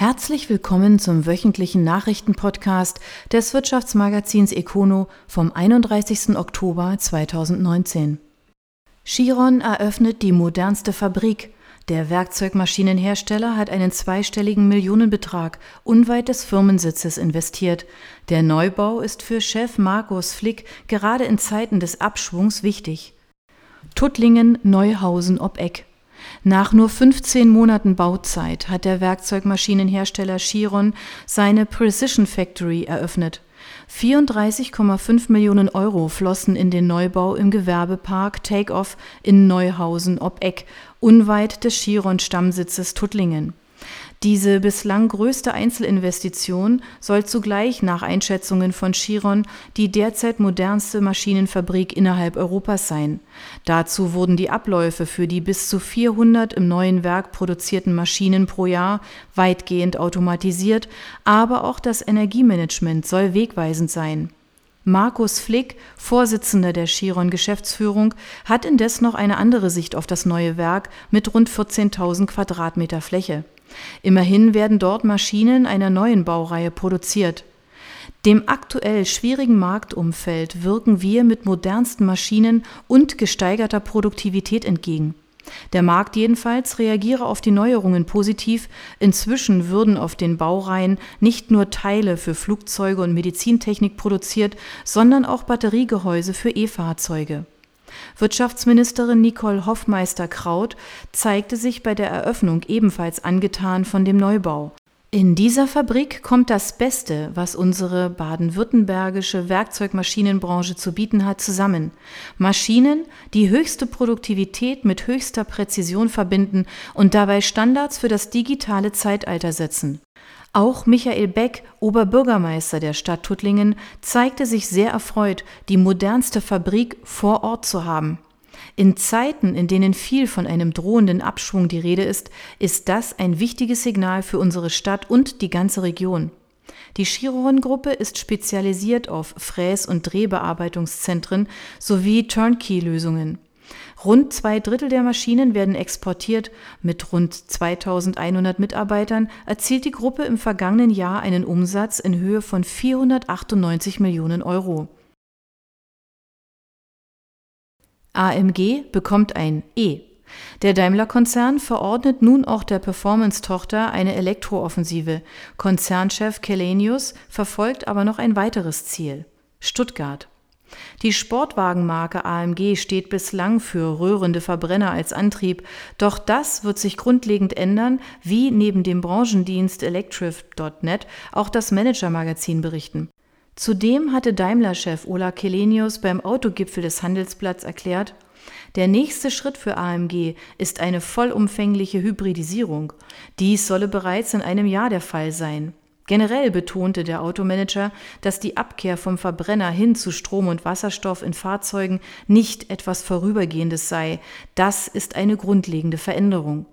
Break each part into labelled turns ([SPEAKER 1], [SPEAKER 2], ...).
[SPEAKER 1] Herzlich willkommen zum wöchentlichen Nachrichtenpodcast des Wirtschaftsmagazins Econo vom 31. Oktober 2019. Chiron eröffnet die modernste Fabrik. Der Werkzeugmaschinenhersteller hat einen zweistelligen Millionenbetrag unweit des Firmensitzes investiert. Der Neubau ist für Chef Markus Flick gerade in Zeiten des Abschwungs wichtig. Tuttlingen, Neuhausen ob Eck. Nach nur 15 Monaten Bauzeit hat der Werkzeugmaschinenhersteller Chiron seine Precision Factory eröffnet. 34,5 Millionen Euro flossen in den Neubau im Gewerbepark Takeoff in Neuhausen ob Eck, unweit des Chiron-Stammsitzes Tuttlingen. Diese bislang größte Einzelinvestition soll zugleich nach Einschätzungen von Chiron die derzeit modernste Maschinenfabrik innerhalb Europas sein. Dazu wurden die Abläufe für die bis zu 400 im neuen Werk produzierten Maschinen pro Jahr weitgehend automatisiert, aber auch das Energiemanagement soll wegweisend sein. Markus Flick, Vorsitzender der Chiron Geschäftsführung, hat indes noch eine andere Sicht auf das neue Werk mit rund 14.000 Quadratmeter Fläche. Immerhin werden dort Maschinen einer neuen Baureihe produziert. Dem aktuell schwierigen Marktumfeld wirken wir mit modernsten Maschinen und gesteigerter Produktivität entgegen. Der Markt jedenfalls reagiere auf die Neuerungen positiv. Inzwischen würden auf den Baureihen nicht nur Teile für Flugzeuge und Medizintechnik produziert, sondern auch Batteriegehäuse für E-Fahrzeuge. Wirtschaftsministerin Nicole Hoffmeister-Kraut zeigte sich bei der Eröffnung ebenfalls angetan von dem Neubau. In dieser Fabrik kommt das Beste, was unsere baden-württembergische Werkzeugmaschinenbranche zu bieten hat, zusammen. Maschinen, die höchste Produktivität mit höchster Präzision verbinden und dabei Standards für das digitale Zeitalter setzen. Auch Michael Beck, Oberbürgermeister der Stadt Tuttlingen, zeigte sich sehr erfreut, die modernste Fabrik vor Ort zu haben. In Zeiten, in denen viel von einem drohenden Abschwung die Rede ist, ist das ein wichtiges Signal für unsere Stadt und die ganze Region. Die Chiron-Gruppe ist spezialisiert auf Fräs- und Drehbearbeitungszentren sowie Turnkey-Lösungen. Rund zwei Drittel der Maschinen werden exportiert. Mit rund 2100 Mitarbeitern erzielt die Gruppe im vergangenen Jahr einen Umsatz in Höhe von 498 Millionen Euro. AMG bekommt ein E. Der Daimler-Konzern verordnet nun auch der Performance-Tochter eine Elektrooffensive. Konzernchef Kelenius verfolgt aber noch ein weiteres Ziel. Stuttgart. Die Sportwagenmarke AMG steht bislang für rührende Verbrenner als Antrieb, doch das wird sich grundlegend ändern, wie neben dem Branchendienst Electric.net auch das Manager-Magazin berichten. Zudem hatte Daimler-Chef Ola Kelenius beim Autogipfel des Handelsblatts erklärt, der nächste Schritt für AMG ist eine vollumfängliche Hybridisierung. Dies solle bereits in einem Jahr der Fall sein. Generell betonte der Automanager, dass die Abkehr vom Verbrenner hin zu Strom und Wasserstoff in Fahrzeugen nicht etwas Vorübergehendes sei. Das ist eine grundlegende Veränderung.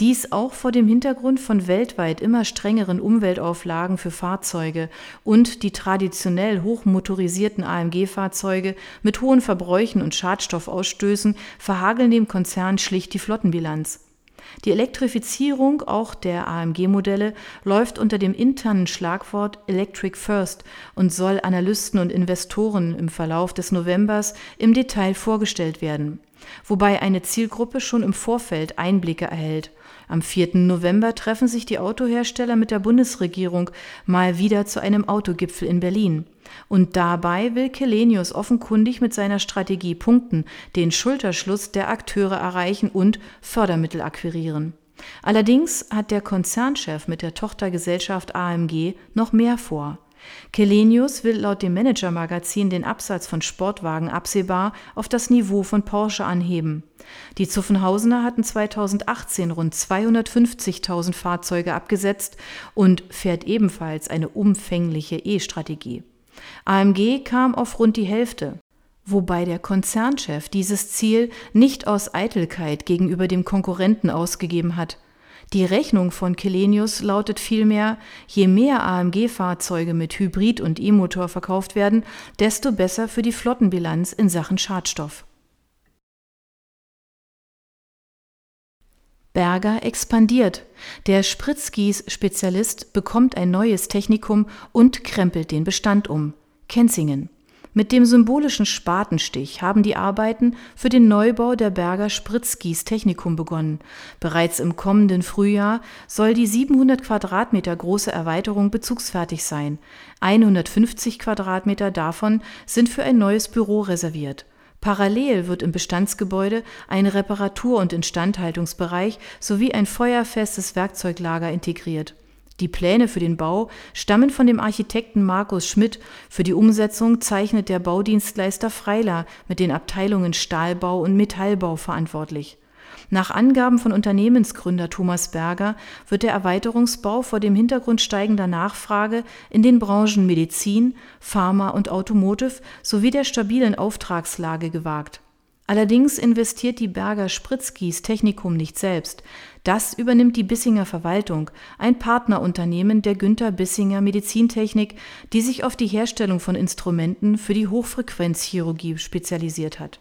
[SPEAKER 1] Dies auch vor dem Hintergrund von weltweit immer strengeren Umweltauflagen für Fahrzeuge und die traditionell hochmotorisierten AMG-Fahrzeuge mit hohen Verbräuchen und Schadstoffausstößen verhageln dem Konzern schlicht die Flottenbilanz. Die Elektrifizierung auch der AMG-Modelle läuft unter dem internen Schlagwort Electric First und soll Analysten und Investoren im Verlauf des Novembers im Detail vorgestellt werden, wobei eine Zielgruppe schon im Vorfeld Einblicke erhält. Am 4. November treffen sich die Autohersteller mit der Bundesregierung mal wieder zu einem Autogipfel in Berlin. Und dabei will Kelenius offenkundig mit seiner Strategie punkten, den Schulterschluss der Akteure erreichen und Fördermittel akquirieren. Allerdings hat der Konzernchef mit der Tochtergesellschaft AMG noch mehr vor. Kelenius will laut dem Manager-Magazin den Absatz von Sportwagen absehbar auf das Niveau von Porsche anheben. Die Zuffenhausener hatten 2018 rund 250.000 Fahrzeuge abgesetzt und fährt ebenfalls eine umfängliche E-Strategie. AMG kam auf rund die Hälfte, wobei der Konzernchef dieses Ziel nicht aus Eitelkeit gegenüber dem Konkurrenten ausgegeben hat. Die Rechnung von Kelenius lautet vielmehr, je mehr AMG-Fahrzeuge mit Hybrid- und E-Motor verkauft werden, desto besser für die Flottenbilanz in Sachen Schadstoff. Berger expandiert. Der Spritzgieß-Spezialist bekommt ein neues Technikum und krempelt den Bestand um. Kenzingen. Mit dem symbolischen Spatenstich haben die Arbeiten für den Neubau der Berger Spritzgieß-Technikum begonnen. Bereits im kommenden Frühjahr soll die 700 Quadratmeter große Erweiterung bezugsfertig sein. 150 Quadratmeter davon sind für ein neues Büro reserviert. Parallel wird im Bestandsgebäude ein Reparatur- und Instandhaltungsbereich sowie ein feuerfestes Werkzeuglager integriert. Die Pläne für den Bau stammen von dem Architekten Markus Schmidt, für die Umsetzung zeichnet der Baudienstleister Freiler mit den Abteilungen Stahlbau und Metallbau verantwortlich nach Angaben von Unternehmensgründer Thomas Berger wird der Erweiterungsbau vor dem Hintergrund steigender Nachfrage in den Branchen Medizin, Pharma und Automotive sowie der stabilen Auftragslage gewagt. Allerdings investiert die Berger Spritzgieß Technikum nicht selbst. Das übernimmt die Bissinger Verwaltung, ein Partnerunternehmen der Günther Bissinger Medizintechnik, die sich auf die Herstellung von Instrumenten für die Hochfrequenzchirurgie spezialisiert hat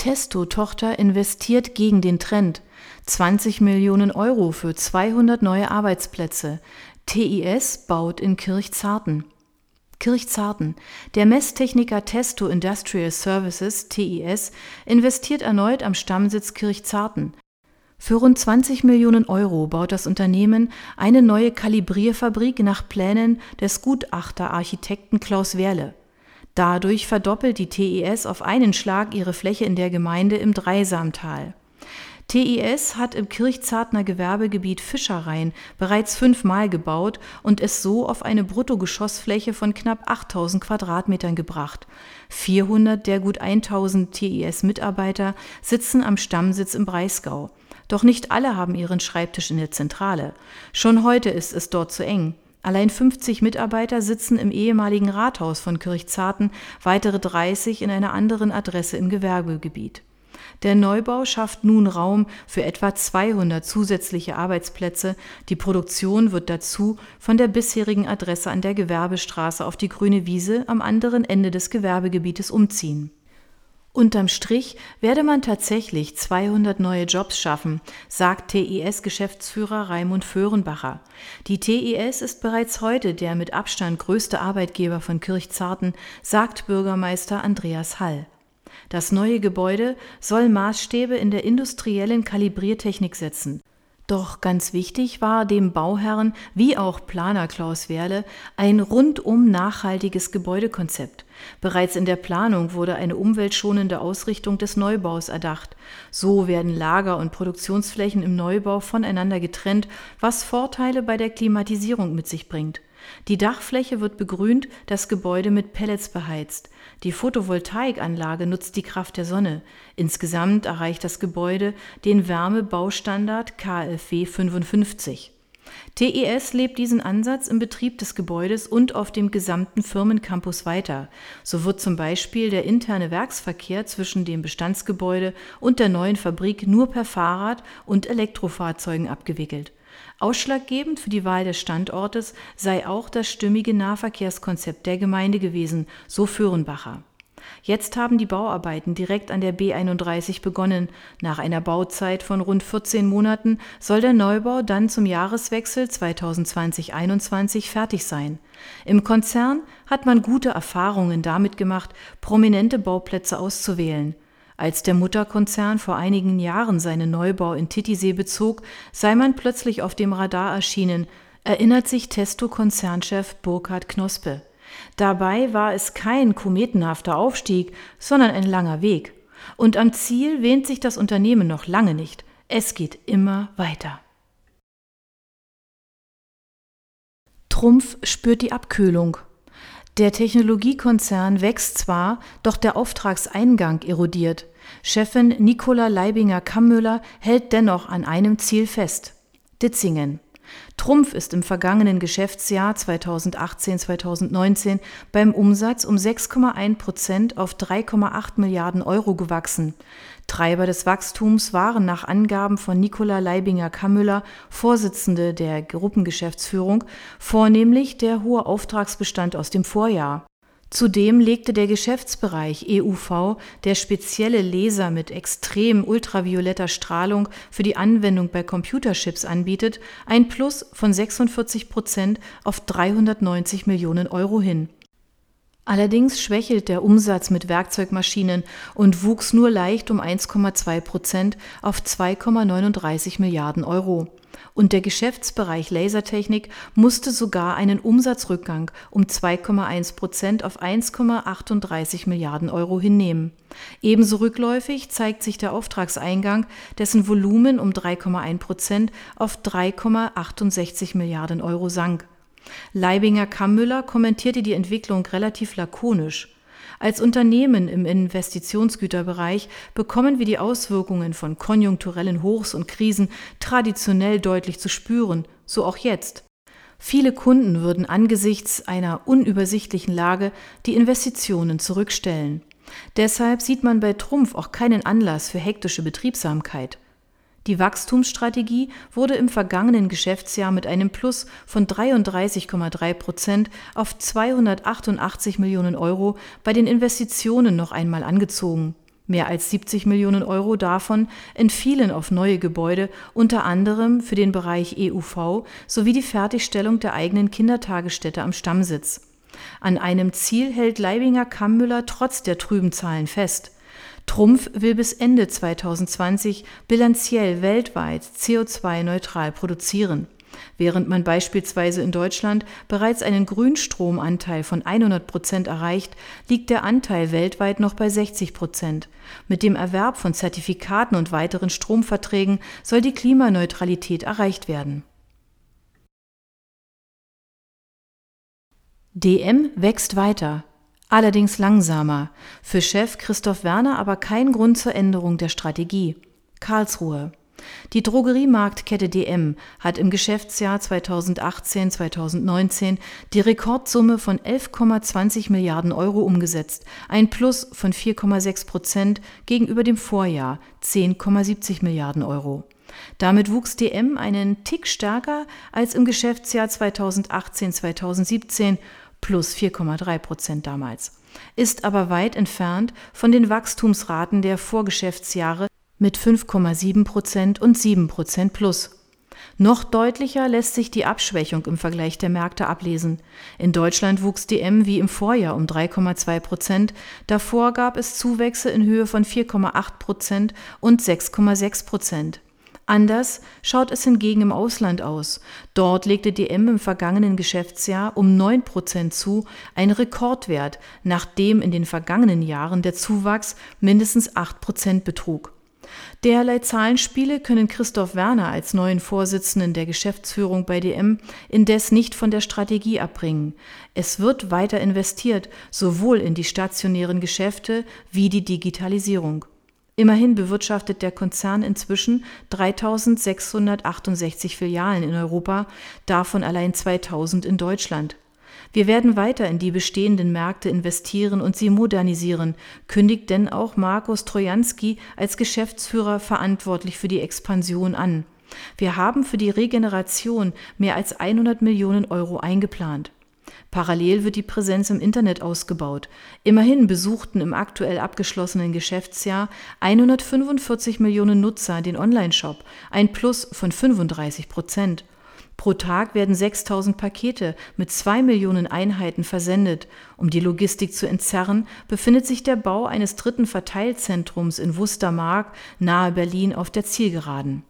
[SPEAKER 1] Testo-Tochter investiert gegen den Trend. 20 Millionen Euro für 200 neue Arbeitsplätze. TIS baut in Kirchzarten. Kirchzarten. Der Messtechniker Testo Industrial Services, TIS, investiert erneut am Stammsitz Kirchzarten. Für rund 20 Millionen Euro baut das Unternehmen eine neue Kalibrierfabrik nach Plänen des Gutachterarchitekten Klaus Werle. Dadurch verdoppelt die TES auf einen Schlag ihre Fläche in der Gemeinde im Dreisamtal. TES hat im Kirchzartner Gewerbegebiet Fischereien bereits fünfmal gebaut und es so auf eine Bruttogeschossfläche von knapp 8000 Quadratmetern gebracht. 400 der gut 1000 TES-Mitarbeiter sitzen am Stammsitz im Breisgau. Doch nicht alle haben ihren Schreibtisch in der Zentrale. Schon heute ist es dort zu eng. Allein 50 Mitarbeiter sitzen im ehemaligen Rathaus von Kirchzarten, weitere 30 in einer anderen Adresse im Gewerbegebiet. Der Neubau schafft nun Raum für etwa 200 zusätzliche Arbeitsplätze. Die Produktion wird dazu von der bisherigen Adresse an der Gewerbestraße auf die Grüne Wiese am anderen Ende des Gewerbegebietes umziehen Unterm Strich werde man tatsächlich 200 neue Jobs schaffen, sagt TIS-Geschäftsführer Raimund Föhrenbacher. Die TIS ist bereits heute der mit Abstand größte Arbeitgeber von Kirchzarten, sagt Bürgermeister Andreas Hall. Das neue Gebäude soll Maßstäbe in der industriellen Kalibriertechnik setzen. Doch ganz wichtig war dem Bauherrn wie auch Planer Klaus Werle ein rundum nachhaltiges Gebäudekonzept. Bereits in der Planung wurde eine umweltschonende Ausrichtung des Neubaus erdacht. So werden Lager- und Produktionsflächen im Neubau voneinander getrennt, was Vorteile bei der Klimatisierung mit sich bringt. Die Dachfläche wird begrünt, das Gebäude mit Pellets beheizt. Die Photovoltaikanlage nutzt die Kraft der Sonne. Insgesamt erreicht das Gebäude den Wärmebaustandard KfW 55. TES lebt diesen Ansatz im Betrieb des Gebäudes und auf dem gesamten Firmencampus weiter. So wird zum Beispiel der interne Werksverkehr zwischen dem Bestandsgebäude und der neuen Fabrik nur per Fahrrad und Elektrofahrzeugen abgewickelt. Ausschlaggebend für die Wahl des Standortes sei auch das stimmige Nahverkehrskonzept der Gemeinde gewesen, so Föhrenbacher. Jetzt haben die Bauarbeiten direkt an der B 31 begonnen. Nach einer Bauzeit von rund 14 Monaten soll der Neubau dann zum Jahreswechsel 2020-21 fertig sein. Im Konzern hat man gute Erfahrungen damit gemacht, prominente Bauplätze auszuwählen. Als der Mutterkonzern vor einigen Jahren seinen Neubau in Titisee bezog, sei man plötzlich auf dem Radar erschienen, erinnert sich Testo-Konzernchef Burkhard Knospe. Dabei war es kein kometenhafter Aufstieg, sondern ein langer Weg. Und am Ziel wähnt sich das Unternehmen noch lange nicht. Es geht immer weiter. Trumpf spürt die Abkühlung. Der Technologiekonzern wächst zwar, doch der Auftragseingang erodiert. Chefin Nicola Leibinger-Kammüller hält dennoch an einem Ziel fest. Ditzingen. Trumpf ist im vergangenen Geschäftsjahr 2018-2019 beim Umsatz um 6,1 Prozent auf 3,8 Milliarden Euro gewachsen. Treiber des Wachstums waren nach Angaben von Nicola Leibinger-Kammüller, Vorsitzende der Gruppengeschäftsführung, vornehmlich der hohe Auftragsbestand aus dem Vorjahr. Zudem legte der Geschäftsbereich EUV, der spezielle Laser mit extrem ultravioletter Strahlung für die Anwendung bei Computerchips anbietet, ein Plus von 46 Prozent auf 390 Millionen Euro hin. Allerdings schwächelt der Umsatz mit Werkzeugmaschinen und wuchs nur leicht um 1,2 Prozent auf 2,39 Milliarden Euro und der Geschäftsbereich Lasertechnik musste sogar einen Umsatzrückgang um 2,1 Prozent auf 1,38 Milliarden Euro hinnehmen. Ebenso rückläufig zeigt sich der Auftragseingang, dessen Volumen um 3,1 Prozent auf 3,68 Milliarden Euro sank. Leibinger Kammmüller kommentierte die Entwicklung relativ lakonisch. Als Unternehmen im Investitionsgüterbereich bekommen wir die Auswirkungen von konjunkturellen Hochs und Krisen traditionell deutlich zu spüren, so auch jetzt. Viele Kunden würden angesichts einer unübersichtlichen Lage die Investitionen zurückstellen. Deshalb sieht man bei Trumpf auch keinen Anlass für hektische Betriebsamkeit. Die Wachstumsstrategie wurde im vergangenen Geschäftsjahr mit einem Plus von 33,3 Prozent auf 288 Millionen Euro bei den Investitionen noch einmal angezogen. Mehr als 70 Millionen Euro davon entfielen auf neue Gebäude, unter anderem für den Bereich EUV sowie die Fertigstellung der eigenen Kindertagesstätte am Stammsitz. An einem Ziel hält Leibinger Kammmüller trotz der trüben Zahlen fest. Trumpf will bis Ende 2020 bilanziell weltweit CO2-neutral produzieren. Während man beispielsweise in Deutschland bereits einen Grünstromanteil von 100 Prozent erreicht, liegt der Anteil weltweit noch bei 60 Prozent. Mit dem Erwerb von Zertifikaten und weiteren Stromverträgen soll die Klimaneutralität erreicht werden. DM wächst weiter allerdings langsamer. Für Chef Christoph Werner aber kein Grund zur Änderung der Strategie. Karlsruhe. Die Drogeriemarktkette DM hat im Geschäftsjahr 2018-2019 die Rekordsumme von 11,20 Milliarden Euro umgesetzt, ein Plus von 4,6 Prozent gegenüber dem Vorjahr 10,70 Milliarden Euro. Damit wuchs DM einen Tick stärker als im Geschäftsjahr 2018-2017 plus 4,3 Prozent damals, ist aber weit entfernt von den Wachstumsraten der Vorgeschäftsjahre mit 5,7 Prozent und 7 Prozent plus. Noch deutlicher lässt sich die Abschwächung im Vergleich der Märkte ablesen. In Deutschland wuchs DM wie im Vorjahr um 3,2 Prozent, davor gab es Zuwächse in Höhe von 4,8 Prozent und 6,6 Prozent. Anders schaut es hingegen im Ausland aus. Dort legte DM im vergangenen Geschäftsjahr um 9 Prozent zu, ein Rekordwert, nachdem in den vergangenen Jahren der Zuwachs mindestens 8 Prozent betrug. Derlei Zahlenspiele können Christoph Werner als neuen Vorsitzenden der Geschäftsführung bei DM indes nicht von der Strategie abbringen. Es wird weiter investiert, sowohl in die stationären Geschäfte wie die Digitalisierung. Immerhin bewirtschaftet der Konzern inzwischen 3668 Filialen in Europa, davon allein 2000 in Deutschland. Wir werden weiter in die bestehenden Märkte investieren und sie modernisieren, kündigt denn auch Markus Trojanski als Geschäftsführer verantwortlich für die Expansion an. Wir haben für die Regeneration mehr als 100 Millionen Euro eingeplant. Parallel wird die Präsenz im Internet ausgebaut. Immerhin besuchten im aktuell abgeschlossenen Geschäftsjahr 145 Millionen Nutzer den Onlineshop, ein Plus von 35 Prozent. Pro Tag werden 6000 Pakete mit zwei Millionen Einheiten versendet. Um die Logistik zu entzerren, befindet sich der Bau eines dritten Verteilzentrums in Wustermark nahe Berlin auf der Zielgeraden.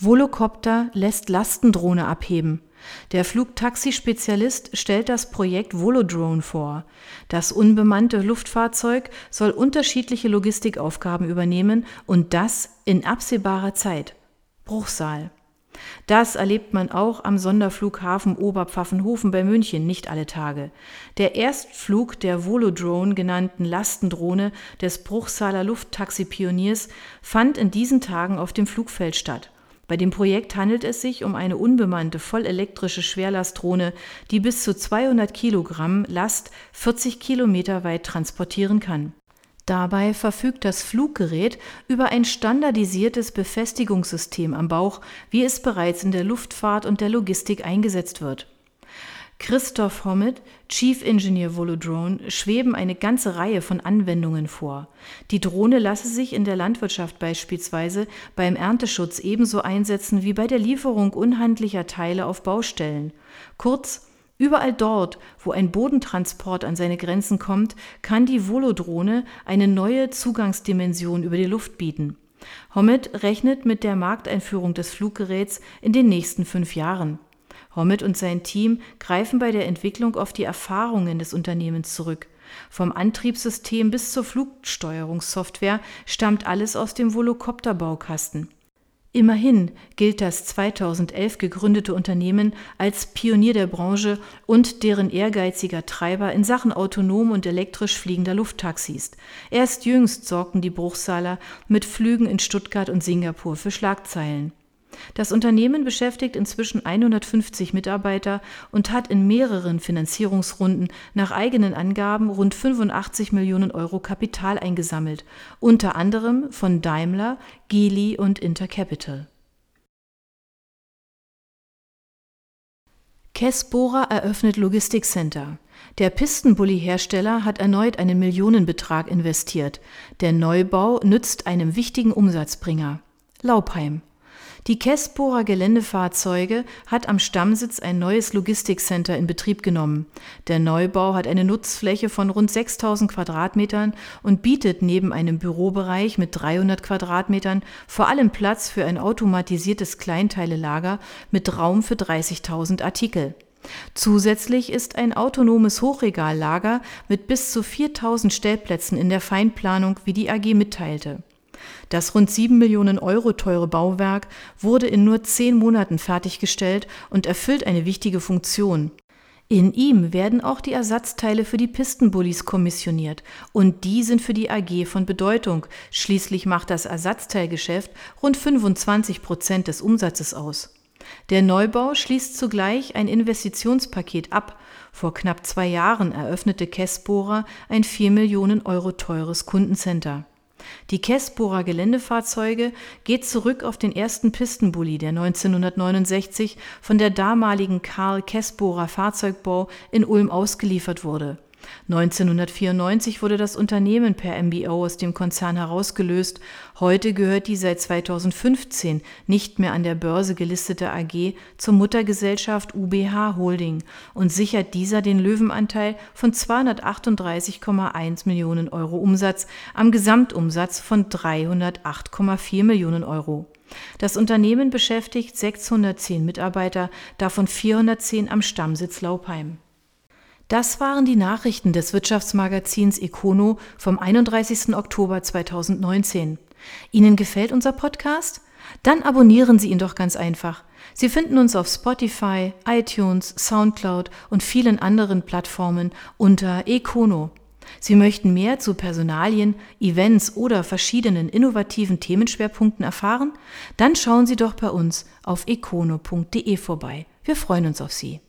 [SPEAKER 1] Volocopter lässt Lastendrohne abheben. Der Flugtaxi-Spezialist stellt das Projekt Volodrone vor. Das unbemannte Luftfahrzeug soll unterschiedliche Logistikaufgaben übernehmen und das in absehbarer Zeit. Bruchsal. Das erlebt man auch am Sonderflughafen Oberpfaffenhofen bei München nicht alle Tage. Der Erstflug der Volodrone genannten Lastendrohne des Bruchsaler Lufttaxi-Pioniers fand in diesen Tagen auf dem Flugfeld statt. Bei dem Projekt handelt es sich um eine unbemannte vollelektrische Schwerlastdrohne, die bis zu 200 Kilogramm Last 40 Kilometer weit transportieren kann. Dabei verfügt das Fluggerät über ein standardisiertes Befestigungssystem am Bauch, wie es bereits in der Luftfahrt und der Logistik eingesetzt wird. Christoph Hommett, Chief Engineer Volodrone, schweben eine ganze Reihe von Anwendungen vor. Die Drohne lasse sich in der Landwirtschaft beispielsweise beim Ernteschutz ebenso einsetzen wie bei der Lieferung unhandlicher Teile auf Baustellen. Kurz, Überall dort, wo ein Bodentransport an seine Grenzen kommt, kann die Volodrone eine neue Zugangsdimension über die Luft bieten. Hommett rechnet mit der Markteinführung des Fluggeräts in den nächsten fünf Jahren. Hommett und sein Team greifen bei der Entwicklung auf die Erfahrungen des Unternehmens zurück. Vom Antriebssystem bis zur Flugsteuerungssoftware stammt alles aus dem Volocopter-Baukasten. Immerhin gilt das 2011 gegründete Unternehmen als Pionier der Branche und deren ehrgeiziger Treiber in Sachen autonom und elektrisch fliegender Lufttaxis. Erst jüngst sorgten die Bruchsaler mit Flügen in Stuttgart und Singapur für Schlagzeilen. Das Unternehmen beschäftigt inzwischen 150 Mitarbeiter und hat in mehreren Finanzierungsrunden nach eigenen Angaben rund 85 Millionen Euro Kapital eingesammelt, unter anderem von Daimler, Geely und Intercapital. Kessbohrer eröffnet Logistikcenter. Der Pistenbully-Hersteller hat erneut einen Millionenbetrag investiert. Der Neubau nützt einem wichtigen Umsatzbringer. Laubheim. Die Kessbohrer Geländefahrzeuge hat am Stammsitz ein neues Logistikcenter in Betrieb genommen. Der Neubau hat eine Nutzfläche von rund 6000 Quadratmetern und bietet neben einem Bürobereich mit 300 Quadratmetern vor allem Platz für ein automatisiertes Kleinteilelager mit Raum für 30.000 Artikel. Zusätzlich ist ein autonomes Hochregallager mit bis zu 4000 Stellplätzen in der Feinplanung, wie die AG mitteilte. Das rund sieben Millionen Euro teure Bauwerk wurde in nur zehn Monaten fertiggestellt und erfüllt eine wichtige Funktion. In ihm werden auch die Ersatzteile für die Pistenbullis kommissioniert und die sind für die AG von Bedeutung. Schließlich macht das Ersatzteilgeschäft rund 25 Prozent des Umsatzes aus. Der Neubau schließt zugleich ein Investitionspaket ab. Vor knapp zwei Jahren eröffnete Kessbohrer ein vier Millionen Euro teures Kundencenter. Die Kessbohrer Geländefahrzeuge geht zurück auf den ersten Pistenbully, der 1969 von der damaligen Karl Kessbohrer Fahrzeugbau in Ulm ausgeliefert wurde 1994 wurde das Unternehmen per MBO aus dem Konzern herausgelöst. Heute gehört die seit 2015 nicht mehr an der Börse gelistete AG zur Muttergesellschaft UBH Holding und sichert dieser den Löwenanteil von 238,1 Millionen Euro Umsatz am Gesamtumsatz von 308,4 Millionen Euro. Das Unternehmen beschäftigt 610 Mitarbeiter, davon 410 am Stammsitz Laupheim. Das waren die Nachrichten des Wirtschaftsmagazins Econo vom 31. Oktober 2019. Ihnen gefällt unser Podcast? Dann abonnieren Sie ihn doch ganz einfach. Sie finden uns auf Spotify, iTunes, SoundCloud und vielen anderen Plattformen unter Econo. Sie möchten mehr zu Personalien, Events oder verschiedenen innovativen Themenschwerpunkten erfahren? Dann schauen Sie doch bei uns auf econo.de vorbei. Wir freuen uns auf Sie.